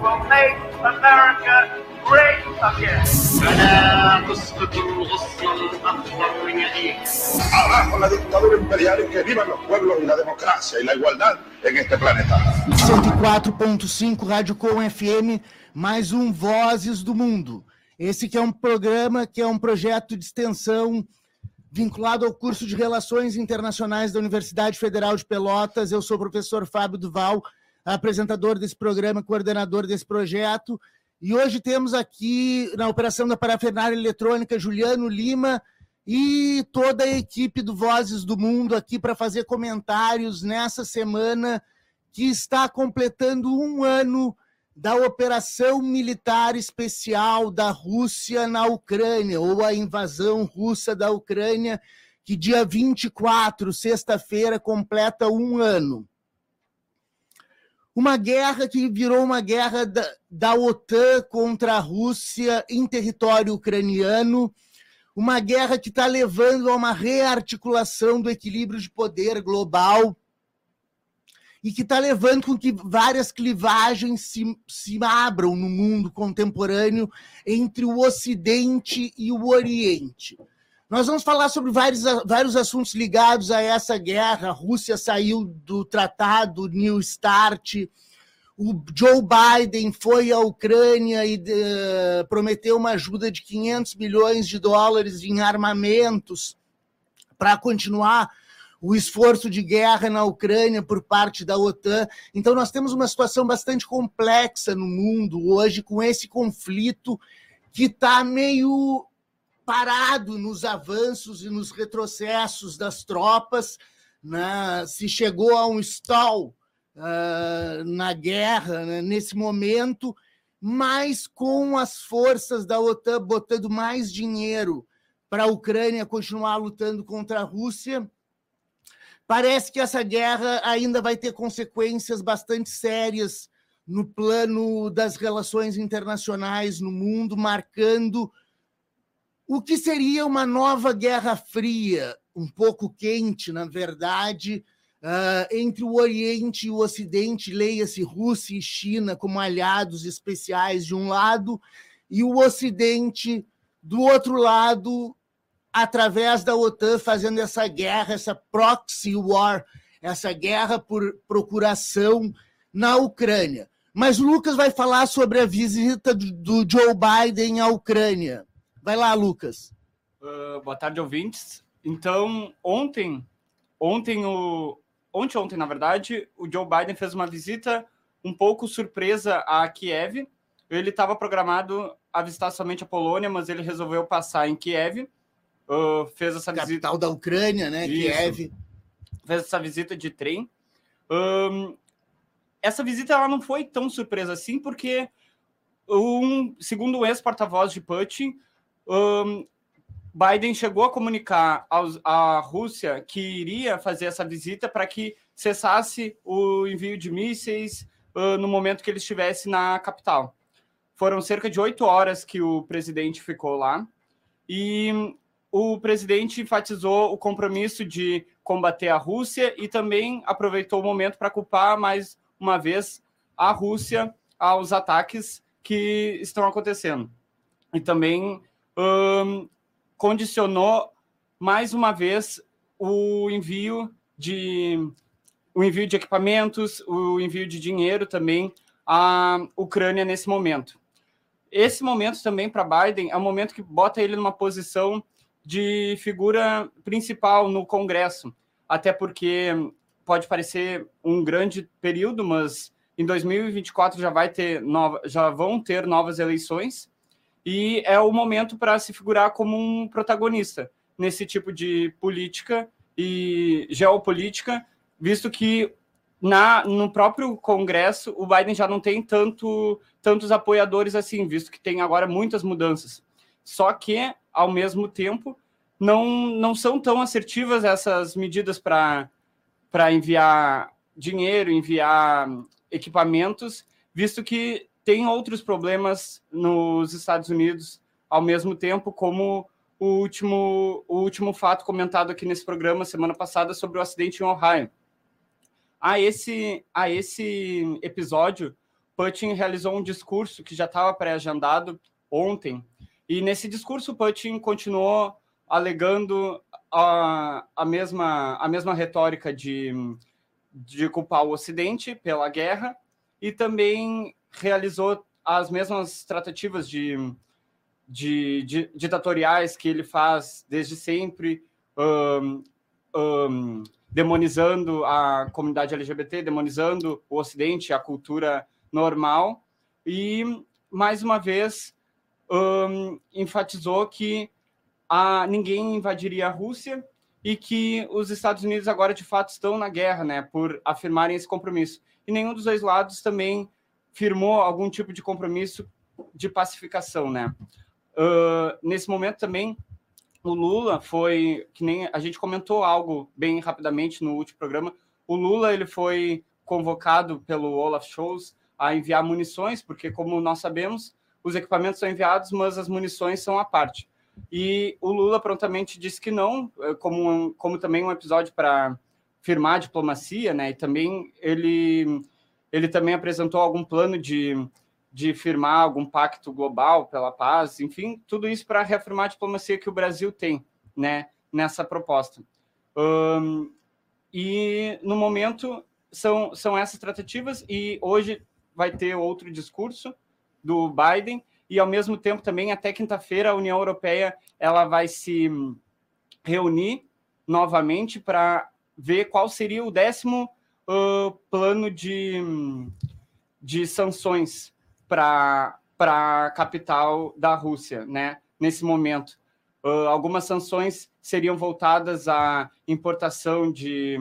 will make America great again. Abajo la dictadura imperial y que vivan los pueblos y la democracia y la igualdad en este planeta. 104.5 Rádio Com FM, mais um Vozes do Mundo. Esse que é um programa, que é um projeto de extensão vinculado ao curso de Relações Internacionais da Universidade Federal de Pelotas. Eu sou o professor Fábio Duval, apresentador desse programa, coordenador desse projeto. E hoje temos aqui, na operação da parafernália eletrônica, Juliano Lima e toda a equipe do Vozes do Mundo aqui para fazer comentários nessa semana que está completando um ano da operação militar especial da Rússia na Ucrânia, ou a invasão russa da Ucrânia, que dia 24, sexta-feira, completa um ano. Uma guerra que virou uma guerra da, da OTAN contra a Rússia em território ucraniano, uma guerra que está levando a uma rearticulação do equilíbrio de poder global e que está levando com que várias clivagens se, se abram no mundo contemporâneo entre o Ocidente e o Oriente. Nós vamos falar sobre vários, vários assuntos ligados a essa guerra. A Rússia saiu do tratado New START. O Joe Biden foi à Ucrânia e uh, prometeu uma ajuda de 500 milhões de dólares em armamentos para continuar o esforço de guerra na Ucrânia por parte da OTAN. Então, nós temos uma situação bastante complexa no mundo hoje, com esse conflito que está meio parado nos avanços e nos retrocessos das tropas, né? se chegou a um stall uh, na guerra né? nesse momento, mas com as forças da OTAN botando mais dinheiro para a Ucrânia continuar lutando contra a Rússia, parece que essa guerra ainda vai ter consequências bastante sérias no plano das relações internacionais no mundo, marcando o que seria uma nova Guerra Fria, um pouco quente, na verdade, uh, entre o Oriente e o Ocidente, leia-se Rússia e China como aliados especiais de um lado, e o Ocidente do outro lado, através da OTAN, fazendo essa guerra, essa proxy war, essa guerra por procuração na Ucrânia. Mas Lucas vai falar sobre a visita do Joe Biden à Ucrânia. Vai lá, Lucas. Uh, boa tarde, ouvintes. Então, ontem, ontem o ontem, ontem, na verdade, o Joe Biden fez uma visita um pouco surpresa a Kiev. Ele estava programado a visitar somente a Polônia, mas ele resolveu passar em Kiev. Uh, fez essa Capital visita. da Ucrânia, né? Isso. Kiev. Fez essa visita de trem. Um, essa visita ela não foi tão surpresa assim, porque um, segundo o ex-porta-voz de Putin, um, Biden chegou a comunicar aos, à Rússia que iria fazer essa visita para que cessasse o envio de mísseis uh, no momento que ele estivesse na capital. Foram cerca de oito horas que o presidente ficou lá e o presidente enfatizou o compromisso de combater a Rússia e também aproveitou o momento para culpar mais uma vez a Rússia aos ataques que estão acontecendo. E também um, condicionou mais uma vez o envio de o envio de equipamentos, o envio de dinheiro também à Ucrânia nesse momento. Esse momento também para Biden é um momento que bota ele numa posição de figura principal no Congresso, até porque pode parecer um grande período, mas em 2024 já vai ter nova, já vão ter novas eleições e é o momento para se figurar como um protagonista nesse tipo de política e geopolítica, visto que na, no próprio Congresso o Biden já não tem tanto, tantos apoiadores assim, visto que tem agora muitas mudanças. Só que, ao mesmo tempo, não, não são tão assertivas essas medidas para enviar dinheiro, enviar equipamentos, visto que tem outros problemas nos Estados Unidos ao mesmo tempo, como o último, o último fato comentado aqui nesse programa semana passada sobre o acidente em Ohio. A esse, a esse episódio, Putin realizou um discurso que já estava pré-agendado ontem, e nesse discurso Putin continuou alegando a, a, mesma, a mesma retórica de, de culpar o Ocidente pela guerra e também realizou as mesmas tratativas de, de, de ditatoriais que ele faz desde sempre, um, um, demonizando a comunidade LGBT, demonizando o Ocidente, a cultura normal, e mais uma vez um, enfatizou que a, ninguém invadiria a Rússia e que os Estados Unidos agora de fato estão na guerra, né, por afirmarem esse compromisso. E nenhum dos dois lados também firmou algum tipo de compromisso de pacificação, né? Uh, nesse momento também o Lula foi que nem a gente comentou algo bem rapidamente no último programa. O Lula ele foi convocado pelo Olaf Scholz a enviar munições, porque como nós sabemos, os equipamentos são enviados, mas as munições são à parte. E o Lula prontamente disse que não, eh, como, como também um episódio para firmar a diplomacia, né? E também ele, ele também apresentou algum plano de, de firmar algum pacto global pela paz, enfim, tudo isso para reafirmar a diplomacia que o Brasil tem, né? Nessa proposta. Um, e no momento são, são essas tratativas, e hoje vai ter outro discurso do Biden e ao mesmo tempo também até quinta-feira a União Europeia ela vai se reunir novamente para ver qual seria o décimo uh, plano de, de sanções para a capital da Rússia, né? Nesse momento, uh, algumas sanções seriam voltadas à importação de,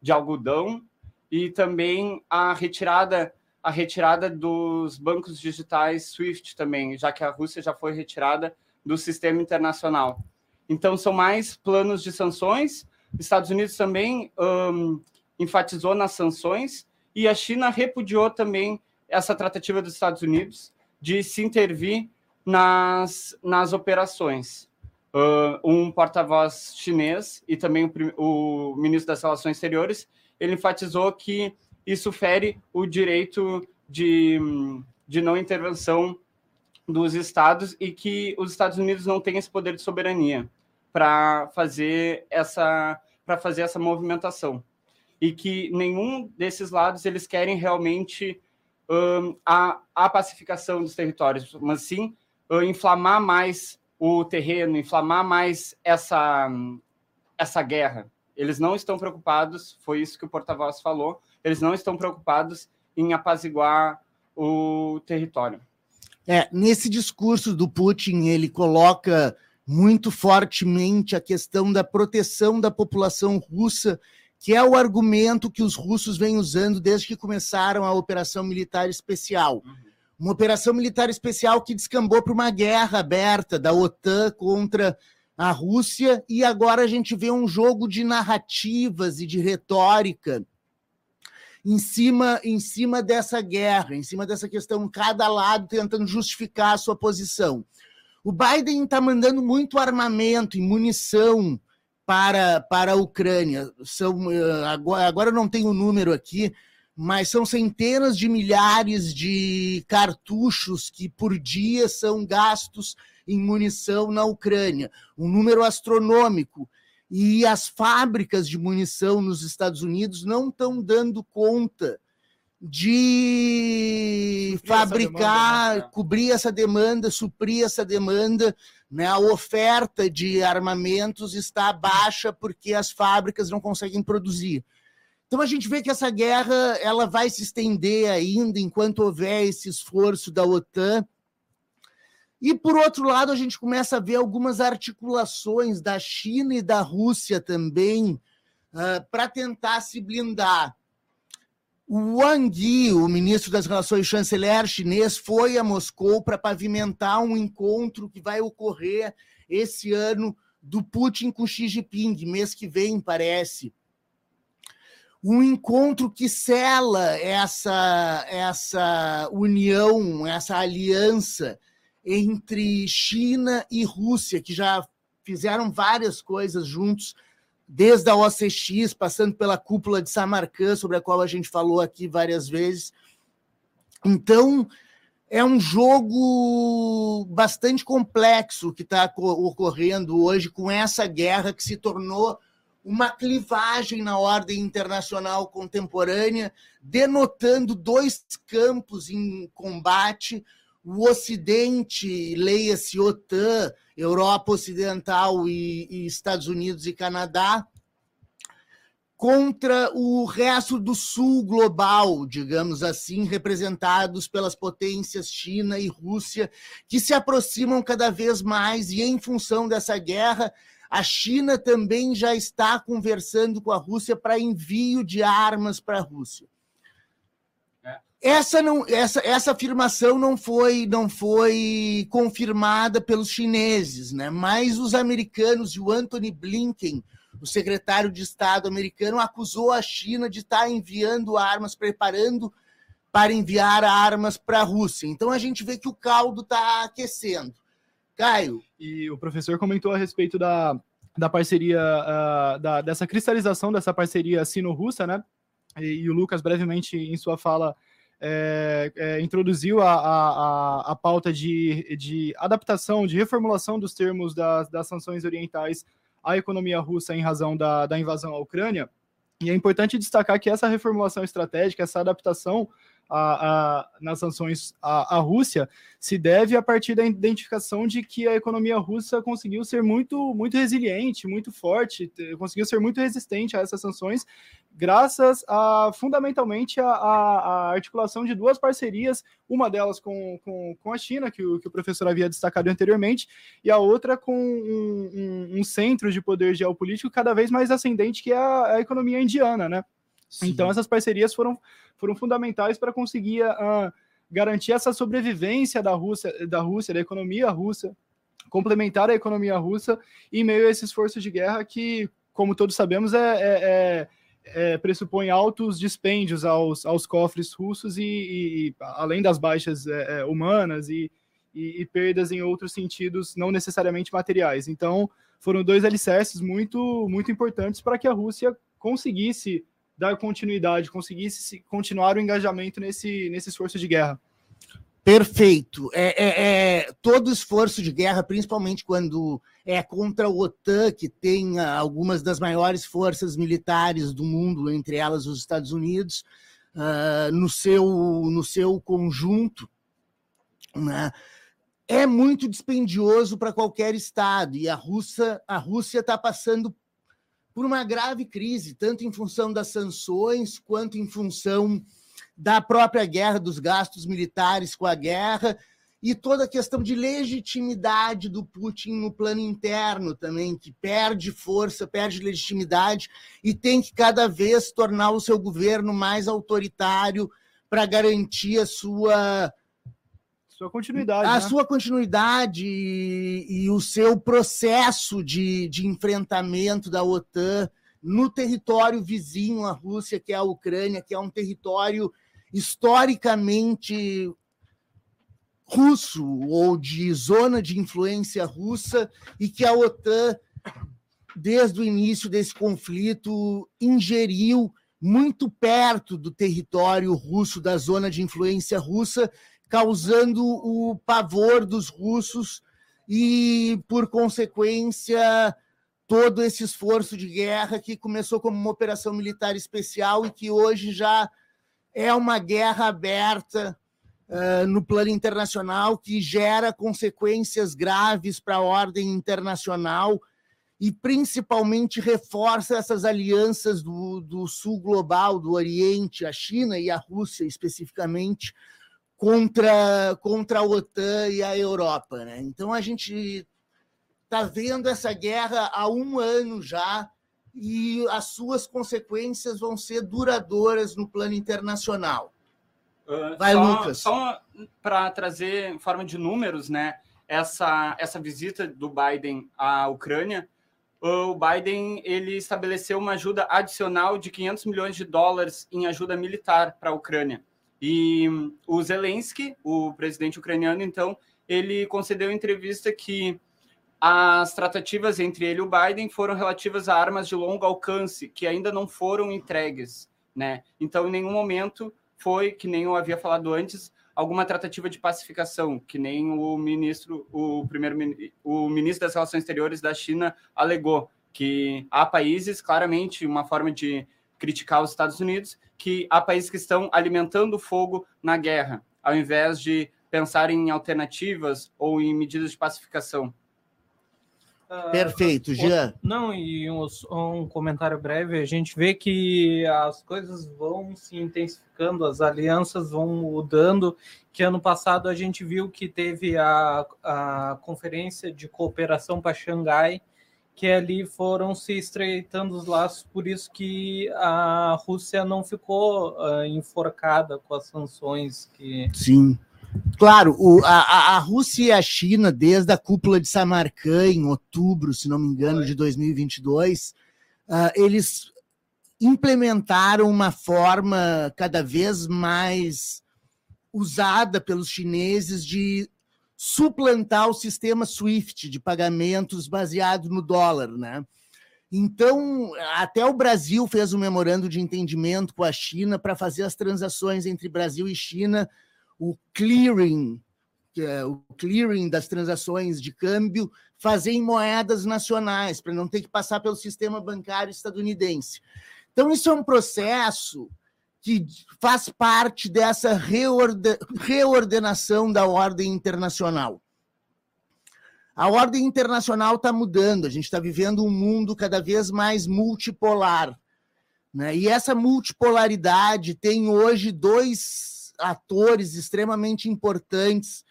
de algodão e também a retirada a retirada dos bancos digitais SWIFT também, já que a Rússia já foi retirada do sistema internacional. Então, são mais planos de sanções. Estados Unidos também um, enfatizou nas sanções e a China repudiou também essa tratativa dos Estados Unidos de se intervir nas, nas operações. Uh, um porta-voz chinês e também o, o ministro das Relações Exteriores, ele enfatizou que isso fere o direito de, de não intervenção dos estados e que os Estados Unidos não têm esse poder de soberania para fazer essa para fazer essa movimentação e que nenhum desses lados eles querem realmente um, a, a pacificação dos territórios, mas sim uh, inflamar mais o terreno, inflamar mais essa essa guerra. Eles não estão preocupados, foi isso que o porta-voz falou, eles não estão preocupados em apaziguar o território. É, nesse discurso do Putin, ele coloca muito fortemente a questão da proteção da população russa, que é o argumento que os russos vêm usando desde que começaram a operação militar especial. Uhum. Uma operação militar especial que descambou para uma guerra aberta da OTAN contra a Rússia, e agora a gente vê um jogo de narrativas e de retórica em cima, em cima dessa guerra, em cima dessa questão, cada lado tentando justificar a sua posição. O Biden está mandando muito armamento e munição para, para a Ucrânia. São, eh, agora, agora não tenho o número aqui, mas são centenas de milhares de cartuchos que por dia são gastos em munição na Ucrânia. Um número astronômico e as fábricas de munição nos Estados Unidos não estão dando conta de suprir fabricar, essa demanda, né? cobrir essa demanda, suprir essa demanda. Né? A oferta de armamentos está baixa porque as fábricas não conseguem produzir. Então a gente vê que essa guerra ela vai se estender ainda enquanto houver esse esforço da OTAN e, por outro lado, a gente começa a ver algumas articulações da China e da Rússia também uh, para tentar se blindar. O Wang Yi, o ministro das Relações chanceler chinês, foi a Moscou para pavimentar um encontro que vai ocorrer esse ano do Putin com Xi Jinping, mês que vem, parece. Um encontro que sela essa, essa união, essa aliança entre China e Rússia, que já fizeram várias coisas juntos, desde a OCX, passando pela cúpula de Samarcã, sobre a qual a gente falou aqui várias vezes. Então, é um jogo bastante complexo que está ocorrendo hoje com essa guerra que se tornou uma clivagem na ordem internacional contemporânea, denotando dois campos em combate: o Ocidente, leia-se OTAN, Europa Ocidental e, e Estados Unidos e Canadá, contra o resto do sul global, digamos assim, representados pelas potências China e Rússia, que se aproximam cada vez mais, e em função dessa guerra, a China também já está conversando com a Rússia para envio de armas para a Rússia. Essa, não, essa, essa afirmação não foi, não foi confirmada pelos chineses, né? mas os americanos e o Anthony Blinken, o secretário de Estado americano acusou a China de estar enviando armas, preparando para enviar armas para a Rússia. Então a gente vê que o caldo está aquecendo. Caio. E o professor comentou a respeito da, da parceria, uh, da, dessa cristalização dessa parceria sino-russa, né? E, e, o Lucas, brevemente, em sua fala, é, é, introduziu a, a, a pauta de, de adaptação, de reformulação dos termos das, das sanções orientais a economia russa em razão da, da invasão à Ucrânia. E é importante destacar que essa reformulação estratégica, essa adaptação a, a, nas sanções à, à, Rússia se deve a partir da identificação de que a economia russa conseguiu ser muito, muito resiliente, muito forte, conseguiu ser muito resistente a essas sanções, graças a fundamentalmente a articulação de duas parcerias, uma delas com, com, com a China, que o, que o professor havia destacado anteriormente, e a outra com um, um, um centro de poder geopolítico cada vez mais ascendente, que é a, a economia indiana, né? Sim. Então essas parcerias foram foram fundamentais para conseguir uh, garantir essa sobrevivência da Rússia, da Rússia, da economia russa, complementar a economia russa em meio a esse esforço de guerra que, como todos sabemos, é, é, é, é pressupõe altos dispêndios aos, aos cofres russos e, e, e além das baixas é, é, humanas e, e, perdas em outros sentidos, não necessariamente materiais. Então, foram dois alicerces muito, muito importantes para que a Rússia conseguisse dar continuidade, conseguisse continuar o engajamento nesse, nesse esforço de guerra. Perfeito. É, é, é, todo esforço de guerra, principalmente quando é contra o OTAN, que tem algumas das maiores forças militares do mundo, entre elas os Estados Unidos, uh, no, seu, no seu conjunto, né? é muito dispendioso para qualquer Estado. E a Rússia a Rússia está passando por uma grave crise, tanto em função das sanções, quanto em função da própria guerra, dos gastos militares com a guerra, e toda a questão de legitimidade do Putin no plano interno também, que perde força, perde legitimidade e tem que cada vez tornar o seu governo mais autoritário para garantir a sua sua continuidade. A né? sua continuidade e, e, o seu processo de, de enfrentamento da OTAN no território vizinho à Rússia, que é a Ucrânia, que é um território historicamente russo ou de zona de influência russa e que a OTAN, desde o início desse conflito, ingeriu muito perto do território russo, da zona de influência russa, causando o pavor dos russos e, por consequência, todo esse esforço de guerra que começou como uma operação militar especial e que hoje já é uma guerra aberta uh, no plano internacional que gera consequências graves para a ordem internacional e principalmente reforça essas alianças do, do sul global, do Oriente, a China e a Rússia especificamente, contra, contra a OTAN e a Europa. Né? Então a gente está vendo essa guerra há um ano já e as suas consequências vão ser duradouras no plano internacional. Uh, Vai, só, Lucas. Só para trazer em forma de números, né? Essa, essa visita do Biden à Ucrânia, o Biden ele estabeleceu uma ajuda adicional de 500 milhões de dólares em ajuda militar para a Ucrânia. E o Zelensky, o presidente ucraniano, então, ele concedeu entrevista que as tratativas entre ele e o Biden foram relativas a armas de longo alcance que ainda não foram entregues, né? Então, em nenhum momento foi, que nem eu havia falado antes, alguma tratativa de pacificação, que nem o ministro, o primeiro o ministro das Relações Exteriores da China alegou que há países, claramente uma forma de criticar os Estados Unidos, que há países que estão alimentando fogo na guerra, ao invés de pensar em alternativas ou em medidas de pacificação. Ah, Perfeito, Jean. Não, e um, um, comentário breve, a gente vê que as coisas vão se intensificando, as alianças vão mudando, que ano passado a gente viu que teve a, a conferência de cooperação para Xangai, que ali foram se estreitando os laços, por isso que a Rússia não ficou uh, enforcada com as sanções que... Sim. Claro, o, a, a Rússia e a China, desde a cúpula de Samarcã, em outubro, se não me engano, de 2022, uh, ah, eles implementaram uma forma cada vez mais usada pelos chineses de suplantar o sistema SWIFT de pagamentos baseado no dólar, né? Então, até o Brasil fez um memorando de entendimento com a China para fazer as transações entre Brasil e China o clearing, é o clearing das transações de câmbio, fazer em moedas nacionais, para não ter que passar pelo sistema bancário estadunidense. Então, isso é um processo que faz parte dessa reorde reordenação da ordem internacional. A ordem internacional está mudando, a gente está vivendo um mundo cada vez mais multipolar. Né? E essa multipolaridade tem hoje dois atores extremamente importantes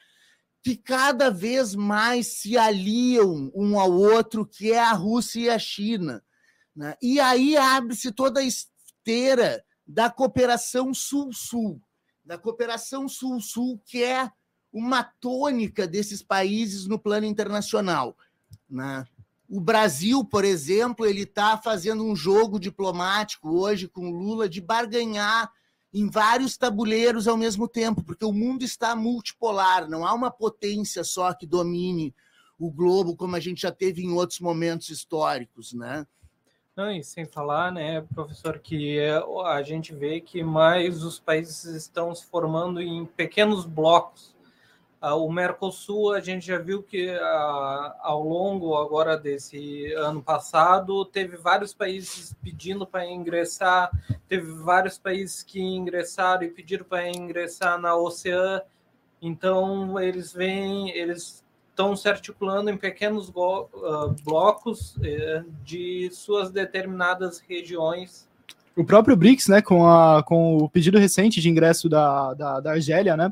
que cada vez mais se aliam um ao outro, que é a Rússia e a China. Né? E aí abre-se toda a esteira da cooperação Sul-Sul, da cooperação Sul-Sul, que é uma tônica desses países no plano internacional. Né? O Brasil, por exemplo, ele está fazendo um jogo diplomático hoje com Lula de barganhar em vários tabuleiros ao mesmo tempo, porque o mundo está multipolar, não há uma potência só que domine o globo, como a gente já teve em outros momentos históricos, né? Não, e sem falar, né, professor, que a gente vê que mais os países estão se formando em pequenos blocos ah, o Mercosul, a gente já viu que ah, ao longo agora desse ano passado, teve vários países pedindo para ingressar, teve vários países que ingressaram e pediram para ingressar na OCEAN. Então, eles vêm, eles estão se articulando em pequenos uh, blocos uh, de suas determinadas regiões. O próprio BRICS, né, com, a, com o pedido recente de ingresso da, da, da Argélia, né,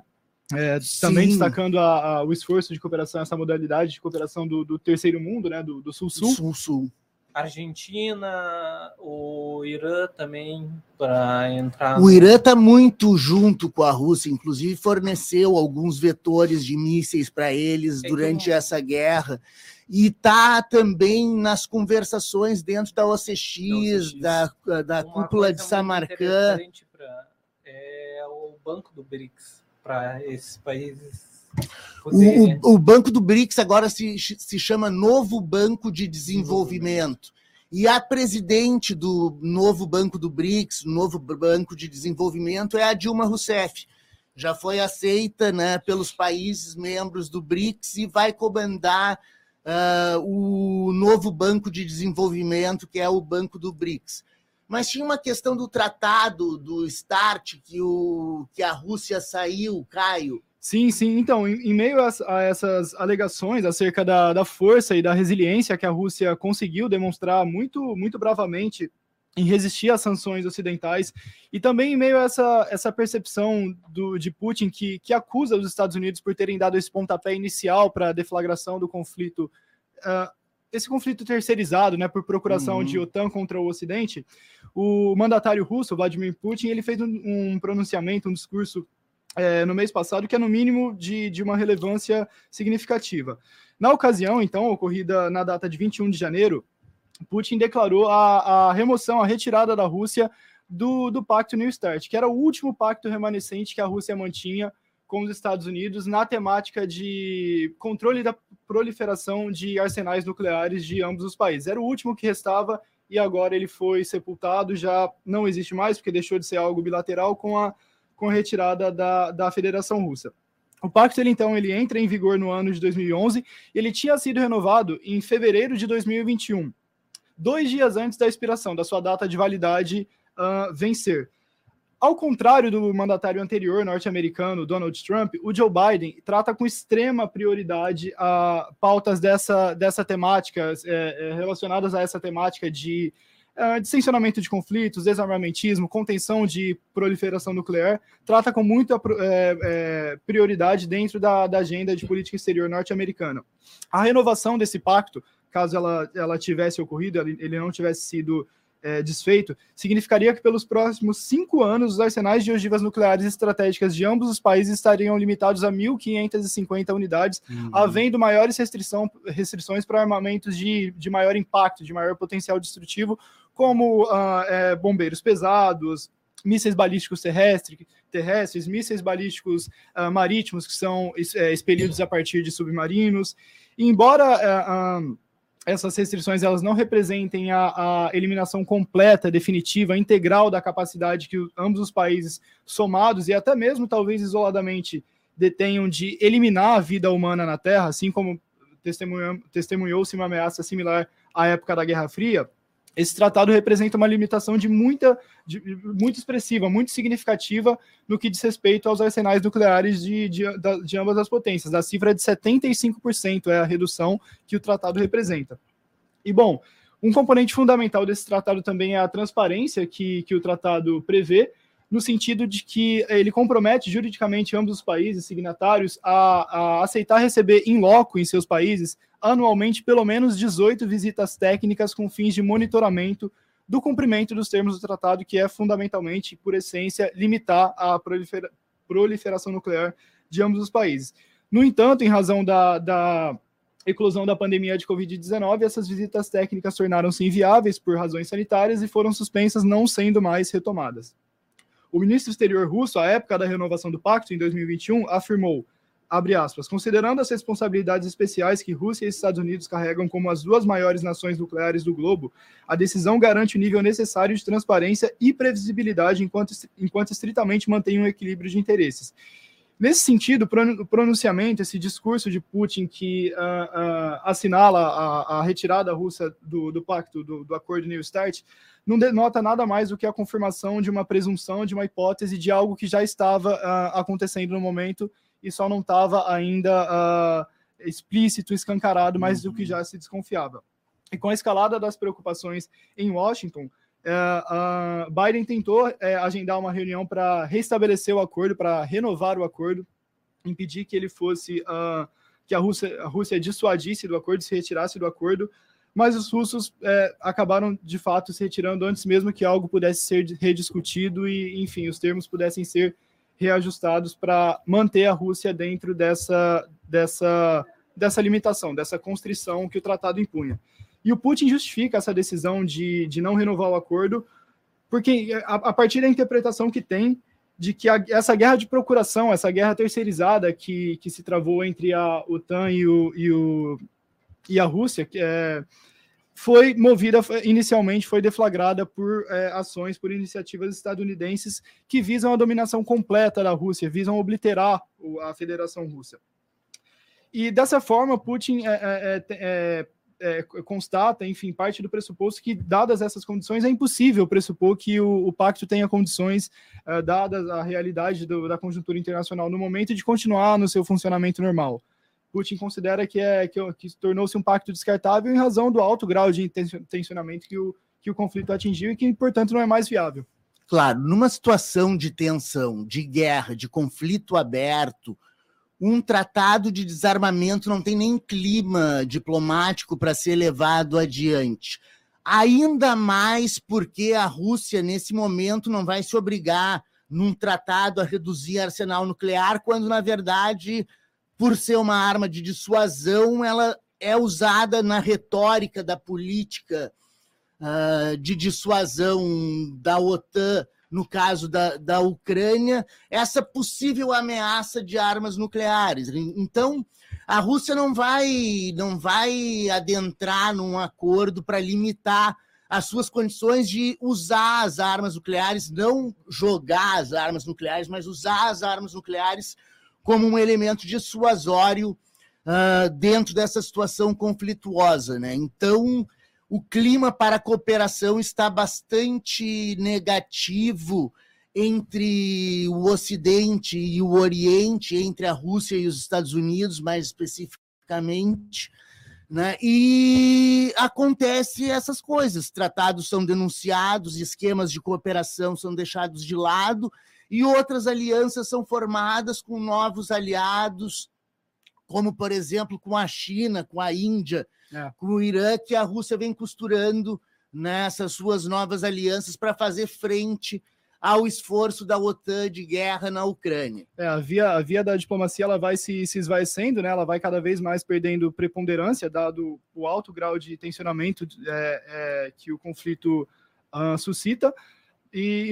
é, também destacando a, a, o esforço de cooperação, essa modalidade de cooperação do, do terceiro mundo, né, do Sul-Sul. Sul-Sul. Argentina, o Irã também para entrar. O Irã está muito junto com a Rússia, inclusive forneceu alguns vetores de mísseis para eles durante essa guerra e está também nas conversações dentro da OCX, da, da cúpula de Samarcã. Pra, é o Banco do BRICS para esses países. O, o, Banco do BRICS agora se, se chama Novo Banco de Desenvolvimento. E a presidente do novo Banco do BRICS, novo Banco de Desenvolvimento, é a Dilma Rousseff. Já foi aceita né, pelos países membros do BRICS e vai comandar uh, o novo Banco de Desenvolvimento, que é o Banco do BRICS mas tinha uma questão do tratado do START que, o, que a Rússia saiu, Caio. Sim, sim. Então, em, em meio a, a, essas alegações acerca da, da força e da resiliência que a Rússia conseguiu demonstrar muito, muito bravamente em resistir às sanções ocidentais, e também em meio a essa, essa percepção do, de Putin que, que acusa os Estados Unidos por terem dado esse pontapé inicial para a deflagração do conflito. Uh, esse conflito terceirizado, né, por procuração uhum. de OTAN contra o Ocidente, o mandatário russo, Vladimir Putin, ele fez um, um pronunciamento, um discurso é, no mês passado que é no mínimo de, de uma relevância significativa. Na ocasião, então, ocorrida na data de 21 de janeiro, Putin declarou a, a remoção, a retirada da Rússia do, do Pacto New START, que era o último pacto remanescente que a Rússia mantinha com os Estados Unidos na temática de controle da proliferação de arsenais nucleares de ambos os países. Era o último que restava e agora ele foi sepultado, já não existe mais, porque deixou de ser algo bilateral com a com a retirada da, da Federação Russa. O pacto, ele, então, ele entra em vigor no ano de 2011 e ele tinha sido renovado em fevereiro de 2021, dois dias antes da expiração, da sua data de validade uh, vencer. Ao contrário do mandatário anterior norte-americano, Donald Trump, o Joe Biden trata com extrema prioridade a pautas dessa, dessa temática, é, é, relacionadas a essa temática de uh, de conflitos, desarmamentismo, contenção de proliferação nuclear, trata com muita é, é, prioridade dentro da, da agenda de política exterior norte-americana. A renovação desse pacto, caso ela, ela tivesse ocorrido, ele não tivesse sido é, desfeito, significaria que pelos próximos cinco anos os arsenais de ogivas nucleares estratégicas de ambos os países estariam limitados a 1.550 unidades, uhum. havendo maiores restrição, restrições para armamentos de, de maior impacto, de maior potencial destrutivo, como uh, é, bombeiros pesados, mísseis balísticos terrestres, terrestres mísseis balísticos uh, marítimos, que são é, expelidos a partir de submarinos. E embora uh, essas restrições elas não representem a, a, eliminação completa, definitiva, integral da capacidade que ambos os países somados e até mesmo talvez isoladamente detenham de eliminar a vida humana na Terra, assim como testemunhou-se uma ameaça similar à época da Guerra Fria, esse tratado representa uma limitação de muita, de, muito expressiva, muito significativa no que diz respeito aos arsenais nucleares de, de, de ambas as potências. A cifra é de 75% é a redução que o tratado representa. E, bom, um componente fundamental desse tratado também é a transparência que, que o tratado prevê, no sentido de que ele compromete juridicamente ambos os países signatários a, a aceitar receber em loco em seus países anualmente pelo menos 18 visitas técnicas com fins de monitoramento do cumprimento dos termos do tratado, que é fundamentalmente, por essência, limitar a prolifera proliferação nuclear de ambos os países. No entanto, em razão da, da eclosão da pandemia de Covid-19, essas visitas técnicas tornaram-se inviáveis por razões sanitárias e foram suspensas, não sendo mais retomadas. O ministro exterior russo, à época da renovação do pacto, em 2021, afirmou, aspas, considerando as responsabilidades especiais que Rússia e Estados Unidos carregam como as duas maiores nações nucleares do globo, a decisão garante o nível necessário de transparência e previsibilidade enquanto, enquanto estritamente mantém um equilíbrio de interesses. Nesse sentido, o pronunciamento, esse discurso de Putin que uh, uh, assinala a, a, retirada russa do, do pacto, do, do, acordo New START, não denota nada mais do que a confirmação de uma presunção, de uma hipótese de algo que já estava uh, acontecendo no momento e só não estava ainda explícito, escancarado, mas uhum. do que uhum. já se desconfiava. E com a escalada das preocupações em Washington, uh, Biden tentou uh, agendar uma reunião para restabelecer o acordo, para renovar o acordo, impedir que ele fosse uh, que a Rússia, a Rússia dissuadisse do acordo, se retirasse do acordo, mas os russos é, acabaram de fato se retirando antes mesmo que algo pudesse ser rediscutido e, enfim, os termos pudessem ser reajustados para manter a Rússia dentro dessa, dessa, dessa limitação, dessa constrição que o tratado impunha. E o Putin justifica essa decisão de, de não renovar o acordo, porque a, a partir da interpretação que tem de que a, essa guerra de procuração, essa guerra terceirizada que, que se travou entre a OTAN e, o, e, o, e a Rússia, que é, foi movida inicialmente, foi deflagrada por é, ações, por iniciativas estadunidenses que visam a dominação completa da Rússia, visam obliterar a Federação Russa. E dessa forma, Putin é, é, é é, constata, enfim, parte do pressuposto que, dadas essas condições, é impossível pressupor que o, o pacto tenha condições, uh, dadas a realidade do, da conjuntura internacional no momento, de continuar no seu funcionamento normal. Putin considera que, é, que, que tornou-se um pacto descartável em razão do alto grau de tensionamento que o, que o conflito atingiu e que, portanto, não é mais viável. Claro, numa situação de tensão, de guerra, de conflito aberto, um tratado de desarmamento não tem nem clima diplomático para ser levado adiante. Ainda mais porque a Rússia, nesse momento, não vai se obrigar num tratado a reduzir arsenal nuclear, quando, na verdade, por ser uma arma de dissuasão, ela é usada na retórica da política uh, de dissuasão da OTAN no caso da, da Ucrânia, essa possível ameaça de armas nucleares. Então, a Rússia não vai, não vai adentrar num acordo para limitar as suas condições de usar as armas nucleares, não jogar as armas nucleares, mas usar as armas nucleares como um elemento dissuasório uh, dentro dessa situação conflituosa. Né? Então, o clima para a cooperação está bastante negativo entre o Ocidente e o Oriente, entre a Rússia e os Estados Unidos, mais especificamente. Né? E acontece essas coisas, tratados são denunciados, esquemas de cooperação são deixados de lado e outras alianças são formadas com novos aliados, como por exemplo com a China, com a Índia, é. com o Irã, que a Rússia vem costurando nessas suas novas alianças para fazer frente ao esforço da OTAN de guerra na Ucrânia. É, a, via, a via da diplomacia ela vai se, se esvaecendo, né? ela vai cada vez mais perdendo preponderância, dado o alto grau de tensionamento é, é, que o conflito uh, suscita. E,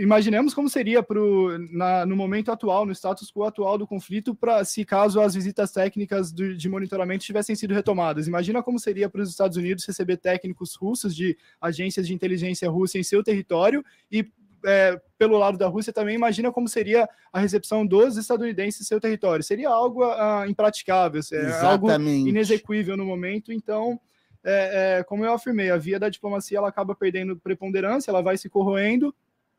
imaginemos como seria pro, na, no momento atual, no status quo atual do conflito, para se caso as visitas técnicas do, de monitoramento tivessem sido retomadas. Imagina como seria para os Estados Unidos receber técnicos russos de agências de inteligência russa em seu território e é, pelo lado da Rússia também imagina como seria a recepção dos estadunidenses em seu território. Seria algo uh, impraticável, é algo inexequível no momento. Então, é, é, como eu afirmei, a via da diplomacia ela acaba perdendo preponderância, ela vai se corroendo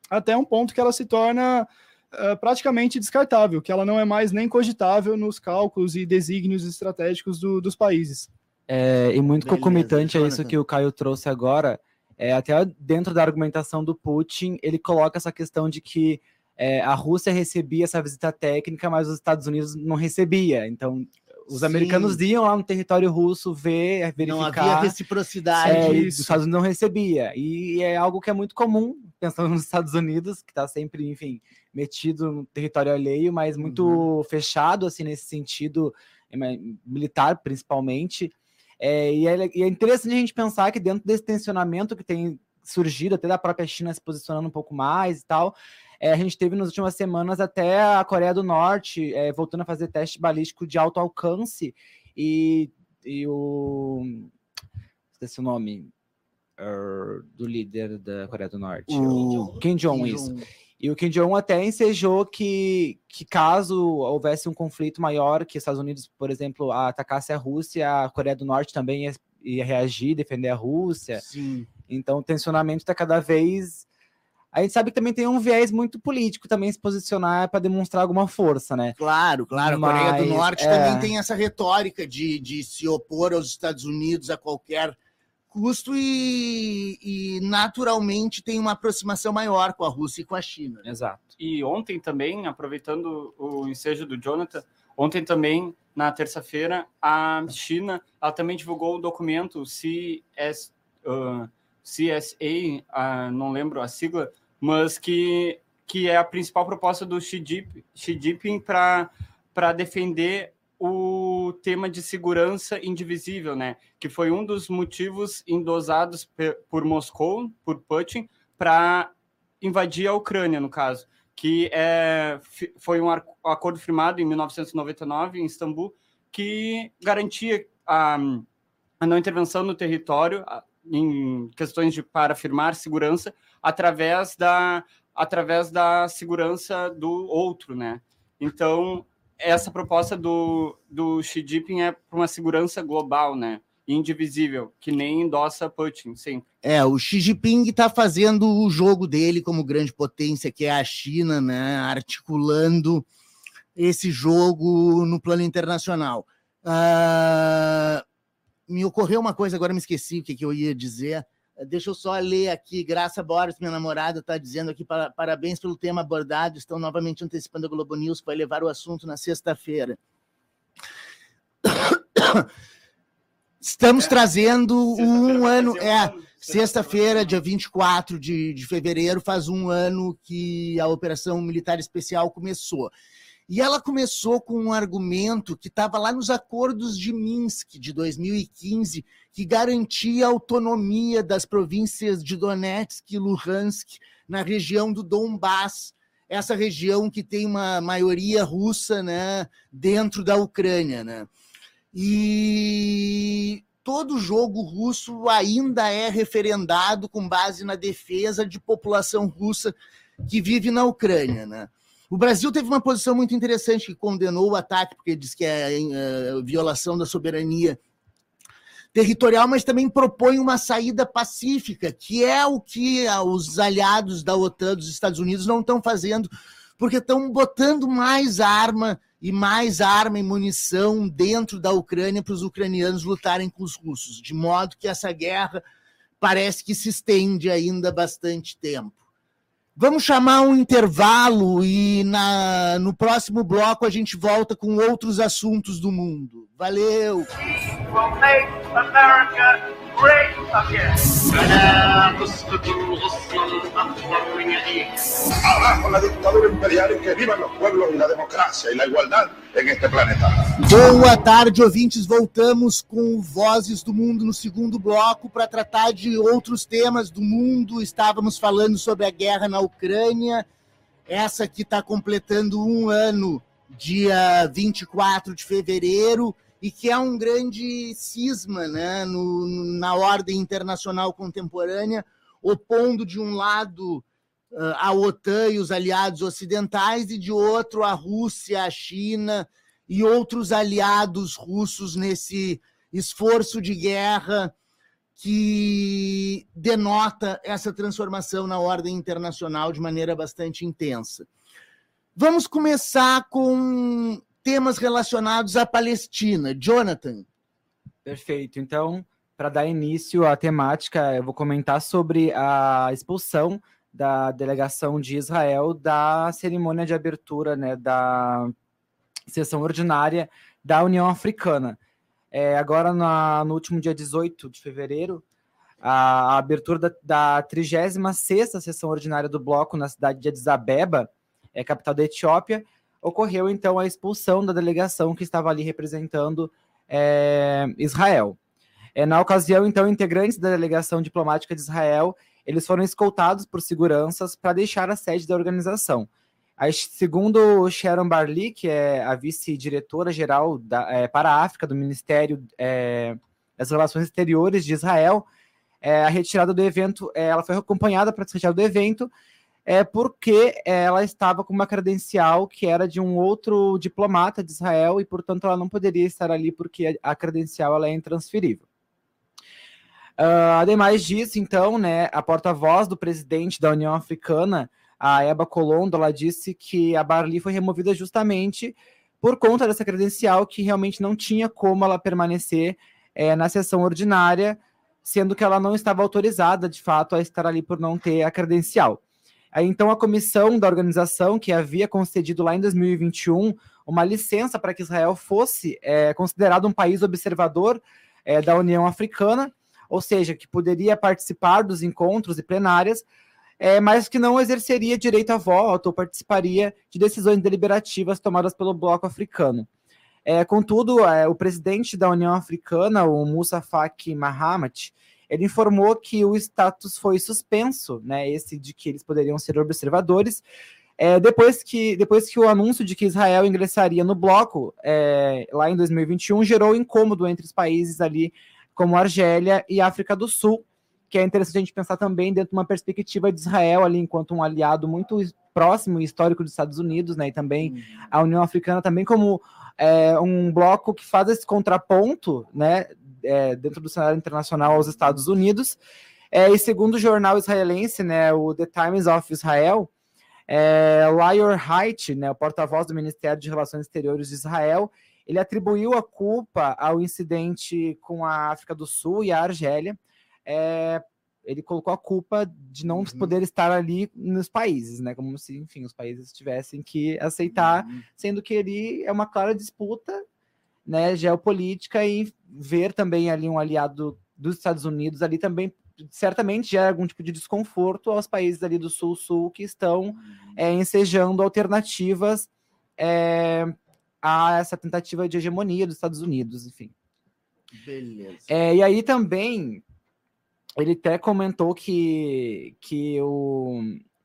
até um ponto que ela se torna uh, praticamente descartável, que ela não é mais nem cogitável nos cálculos e desígnios estratégicos do, dos países. É, e muito Beleza, concomitante a isso que o Caio trouxe agora, é, até dentro da argumentação do Putin, ele coloca essa questão de que é, a Rússia recebia essa visita técnica, mas os Estados Unidos não recebia. Então, os Sim. americanos iam lá no território russo ver, verificar. Não havia reciprocidade. É, os Estados Unidos não recebia. E é algo que é muito comum, pensando nos Estados Unidos, que está sempre, enfim, metido no território alheio, mas muito uhum. fechado, assim, nesse sentido, é, militar principalmente. É, e, é, e é interessante a gente pensar que dentro desse tensionamento que tem surgido, até da própria China se posicionando um pouco mais e tal, é, a gente teve nas últimas semanas até a Coreia do Norte é, voltando a fazer teste balístico de alto alcance e, e o. Esqueci o nome uh, do líder da Coreia do Norte, o, Kim Jong-un, isso. E o Kim Jong-un até ensejou que, que caso houvesse um conflito maior, que os Estados Unidos, por exemplo, atacasse a Rússia, a Coreia do Norte também ia, ia reagir, defender a Rússia. Sim. Então o tensionamento está cada vez. A gente sabe que também tem um viés muito político também se posicionar para demonstrar alguma força, né? Claro, claro. Mas, a Coreia do Norte é... também tem essa retórica de, de se opor aos Estados Unidos a qualquer custo e, e, naturalmente tem uma aproximação maior com a Rússia e com a China. Exato. E ontem também, aproveitando o ensejo do Jonathan, ontem também, na terça-feira, a China ela também divulgou o documento CS, uh, CSA, uh, não lembro a sigla, mas que, que é a principal proposta do Xi Jinping, para defender o tema de segurança indivisível, né? Que foi um dos motivos endosados por Moscou, por Putin, para invadir a Ucrânia, no caso, que é, foi um acordo firmado em 1999 em Istambul que garantia a, a não intervenção no território em questões de para afirmar segurança através da através da segurança do outro, né? Então essa proposta do, do Xi Jinping é para uma segurança global, né? Indivisível, que nem endossa Putin, sempre. É, o Xi Jinping está fazendo o jogo dele como grande potência, que é a China, né? Articulando esse jogo no plano internacional. Uh, me ocorreu uma coisa, agora me esqueci o que, que eu ia dizer. Deixa eu só ler aqui. Graça Boris, minha namorada, está dizendo aqui: parabéns pelo tema abordado. Estão novamente antecipando a Globo News, que vai levar o assunto na sexta-feira. Estamos é. trazendo um ano. É, sexta-feira, dia 24 de, de fevereiro, faz um ano que a Operação Militar Especial começou. E ela começou com um argumento que estava lá nos acordos de Minsk de 2015, que garantia a autonomia das províncias de Donetsk e Luhansk na região do Donbass, essa região que tem uma maioria russa né, dentro da Ucrânia. Né? E todo jogo russo ainda é referendado com base na defesa de população russa que vive na Ucrânia, né? O Brasil teve uma posição muito interessante que condenou o ataque, porque diz que é, é violação da soberania territorial, mas também propõe uma saída pacífica, que é o que os aliados da OTAN dos Estados Unidos não estão fazendo, porque estão botando mais arma e mais arma e munição dentro da Ucrânia para os ucranianos lutarem com os russos, de modo que essa guerra parece que se estende ainda bastante tempo. Vamos chamar um intervalo e na, no próximo bloco a gente volta com outros assuntos do mundo. Valeu! Abajo la dictadura imperial que pueblos democracia este planeta. Boa tarde, ouvintes. Voltamos com Vozes do Mundo no segundo bloco para tratar de outros temas do mundo. Estávamos falando sobre a guerra na Ucrânia, essa que está completando um ano, dia 24 de fevereiro e que é um grande cisma né, no, na ordem internacional contemporânea, opondo de um lado uh, a OTAN e os aliados ocidentais, e de outro a Rússia, a China e outros aliados russos nesse esforço de guerra que denota essa transformação na ordem internacional de maneira bastante intensa. Vamos começar com temas relacionados à Palestina. Jonathan. Perfeito. Então, para dar início à temática, eu vou comentar sobre a expulsão da delegação de Israel da cerimônia de abertura né, da sessão ordinária da União Africana. É, agora, na, no último dia 18 de fevereiro, a, a abertura da, da 36ª sessão ordinária do bloco na cidade de Addis Abeba, é, capital da Etiópia, ocorreu então a expulsão da delegação que estava ali representando é, Israel. É, na ocasião, então, integrantes da delegação diplomática de Israel eles foram escoltados por seguranças para deixar a sede da organização. Aí, segundo Sharon Barley, que é a vice-diretora geral é, para a África do Ministério é, das Relações Exteriores de Israel, é, a retirada do evento, é, ela foi acompanhada para se retirar do evento é porque ela estava com uma credencial que era de um outro diplomata de Israel e, portanto, ela não poderia estar ali porque a credencial ela é intransferível. Uh, ademais disso, então, né, a porta-voz do presidente da União Africana, a Eba Colondo, ela disse que a Barli foi removida justamente por conta dessa credencial que realmente não tinha como ela permanecer é, na sessão ordinária, sendo que ela não estava autorizada, de fato, a estar ali por não ter a credencial. Então, a comissão da organização, que havia concedido lá em 2021 uma licença para que Israel fosse é, considerado um país observador é, da União Africana, ou seja, que poderia participar dos encontros e plenárias, é, mas que não exerceria direito a voto ou participaria de decisões deliberativas tomadas pelo bloco africano. É, contudo, é, o presidente da União Africana, o Moussa Faki Mahamat, ele informou que o status foi suspenso, né, esse de que eles poderiam ser observadores, é, depois, que, depois que o anúncio de que Israel ingressaria no bloco é, lá em 2021 gerou incômodo entre os países ali, como Argélia e África do Sul, que é interessante a gente pensar também dentro de uma perspectiva de Israel ali enquanto um aliado muito próximo e histórico dos Estados Unidos, né, e também uhum. a União Africana também como é, um bloco que faz esse contraponto, né, é, dentro do cenário internacional aos Estados Unidos. É, e segundo o jornal israelense, né, o The Times of Israel, é, Lior Haidt, né, o porta-voz do Ministério de Relações Exteriores de Israel, ele atribuiu a culpa ao incidente com a África do Sul e a Argélia. É, ele colocou a culpa de não uhum. poder estar ali nos países, né? Como se, enfim, os países tivessem que aceitar, uhum. sendo que ele é uma clara disputa né, geopolítica e ver também ali um aliado dos Estados Unidos ali também certamente gera algum tipo de desconforto aos países ali do Sul-Sul que estão é, ensejando alternativas é, a essa tentativa de hegemonia dos Estados Unidos, enfim. Beleza. É, e aí também ele até comentou que, que o,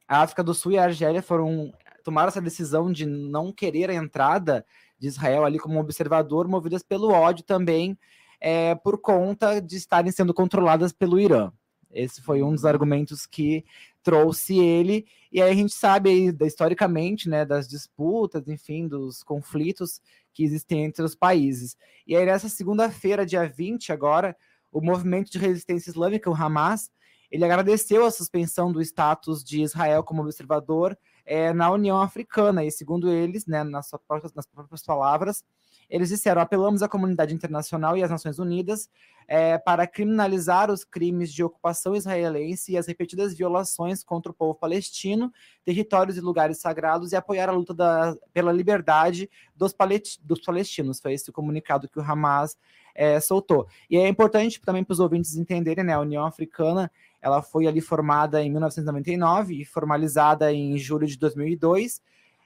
a África do Sul e a Argélia foram tomaram essa decisão de não querer a entrada de Israel ali como observador, movidas pelo ódio também é, por conta de estarem sendo controladas pelo Irã. Esse foi um dos argumentos que trouxe ele, e aí a gente sabe aí, historicamente, né, das disputas, enfim, dos conflitos que existem entre os países. E aí nessa segunda-feira, dia 20 agora, o movimento de resistência islâmica, o Hamas, ele agradeceu a suspensão do status de Israel como observador é, na União Africana, e segundo eles, né, nas, próprias, nas próprias palavras, eles disseram: apelamos à comunidade internacional e às Nações Unidas é, para criminalizar os crimes de ocupação israelense e as repetidas violações contra o povo palestino, territórios e lugares sagrados e apoiar a luta da, pela liberdade dos, dos palestinos. Foi esse o comunicado que o Hamas é, soltou. E é importante também para os ouvintes entenderem, né? A União Africana ela foi ali formada em 1999 e formalizada em julho de 2002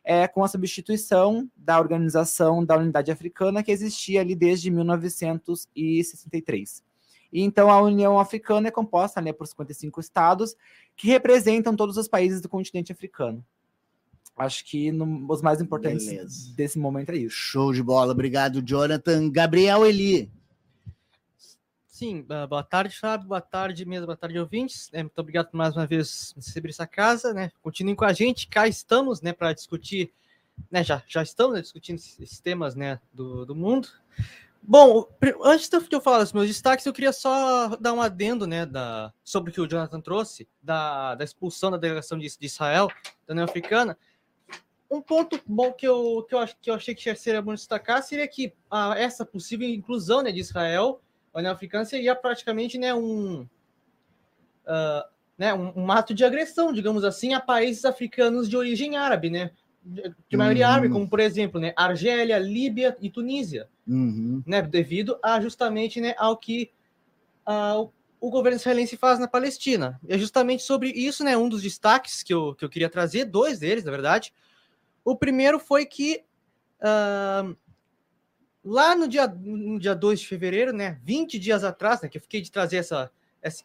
é, com a substituição da Organização da Unidade Africana, que existia ali desde 1963. E então a União Africana é composta né, por 55 estados que representam todos os países do continente africano. Acho que no, os mais importantes Beleza. desse momento é isso. Show de bola, obrigado, Jonathan. Gabriel Eli. Sim, boa tarde, Fábio, boa tarde mesmo, boa tarde, ouvintes. É, muito obrigado por mais uma vez receber essa casa, né? Continuem com a gente, cá estamos, né, para discutir, né, já, já estamos né, discutindo esses temas, né, do, do mundo. Bom, antes de eu falar dos meus destaques, eu queria só dar um adendo, né, da, sobre o que o Jonathan trouxe, da, da expulsão da delegação de, de Israel, da União Africana. Um ponto bom que eu, que eu, que eu achei que seria bom destacar seria que a, essa possível inclusão né, de Israel a União Africana seria praticamente né, um, uh, né, um, um, ato de agressão, digamos assim, a países africanos de origem árabe, né? De maioria uhum. árabe, como por exemplo, né, Argélia, Líbia e Tunísia, uhum. né, devido a justamente né, ao que uh, o governo israelense faz na Palestina. É justamente sobre isso, né, um dos destaques que eu, que eu queria trazer, dois deles, na verdade. O primeiro foi que uh, lá no dia, no dia 2 de fevereiro, né, 20 dias atrás, né, que eu fiquei de trazer essa,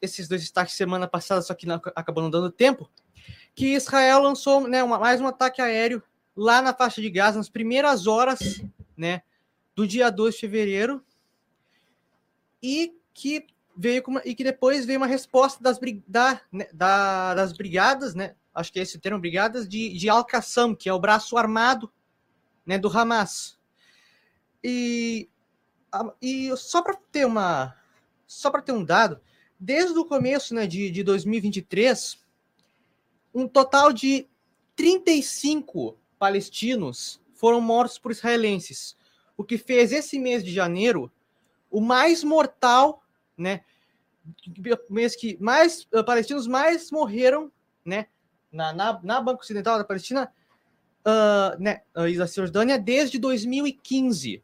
esses dois destaques semana passada, só que não, acabou não dando tempo, que Israel lançou né, uma, mais um ataque aéreo lá na faixa de Gaza, nas primeiras horas né, do dia 2 de fevereiro, e que veio uma, e que depois veio uma resposta das, da, né, da, das brigadas, né, acho que é esse o termo, brigadas de, de Al-Qassam, que é o braço armado né, do Hamas. E, e só para ter uma só para ter um dado, desde o começo né, de, de 2023, um total de 35 palestinos foram mortos por israelenses, o que fez esse mês de janeiro o mais mortal, né? Mês que mais uh, palestinos mais morreram, né? Na, na, na Banco Ocidental da Palestina, uh, né? Uh, da Cisjordânia desde 2015.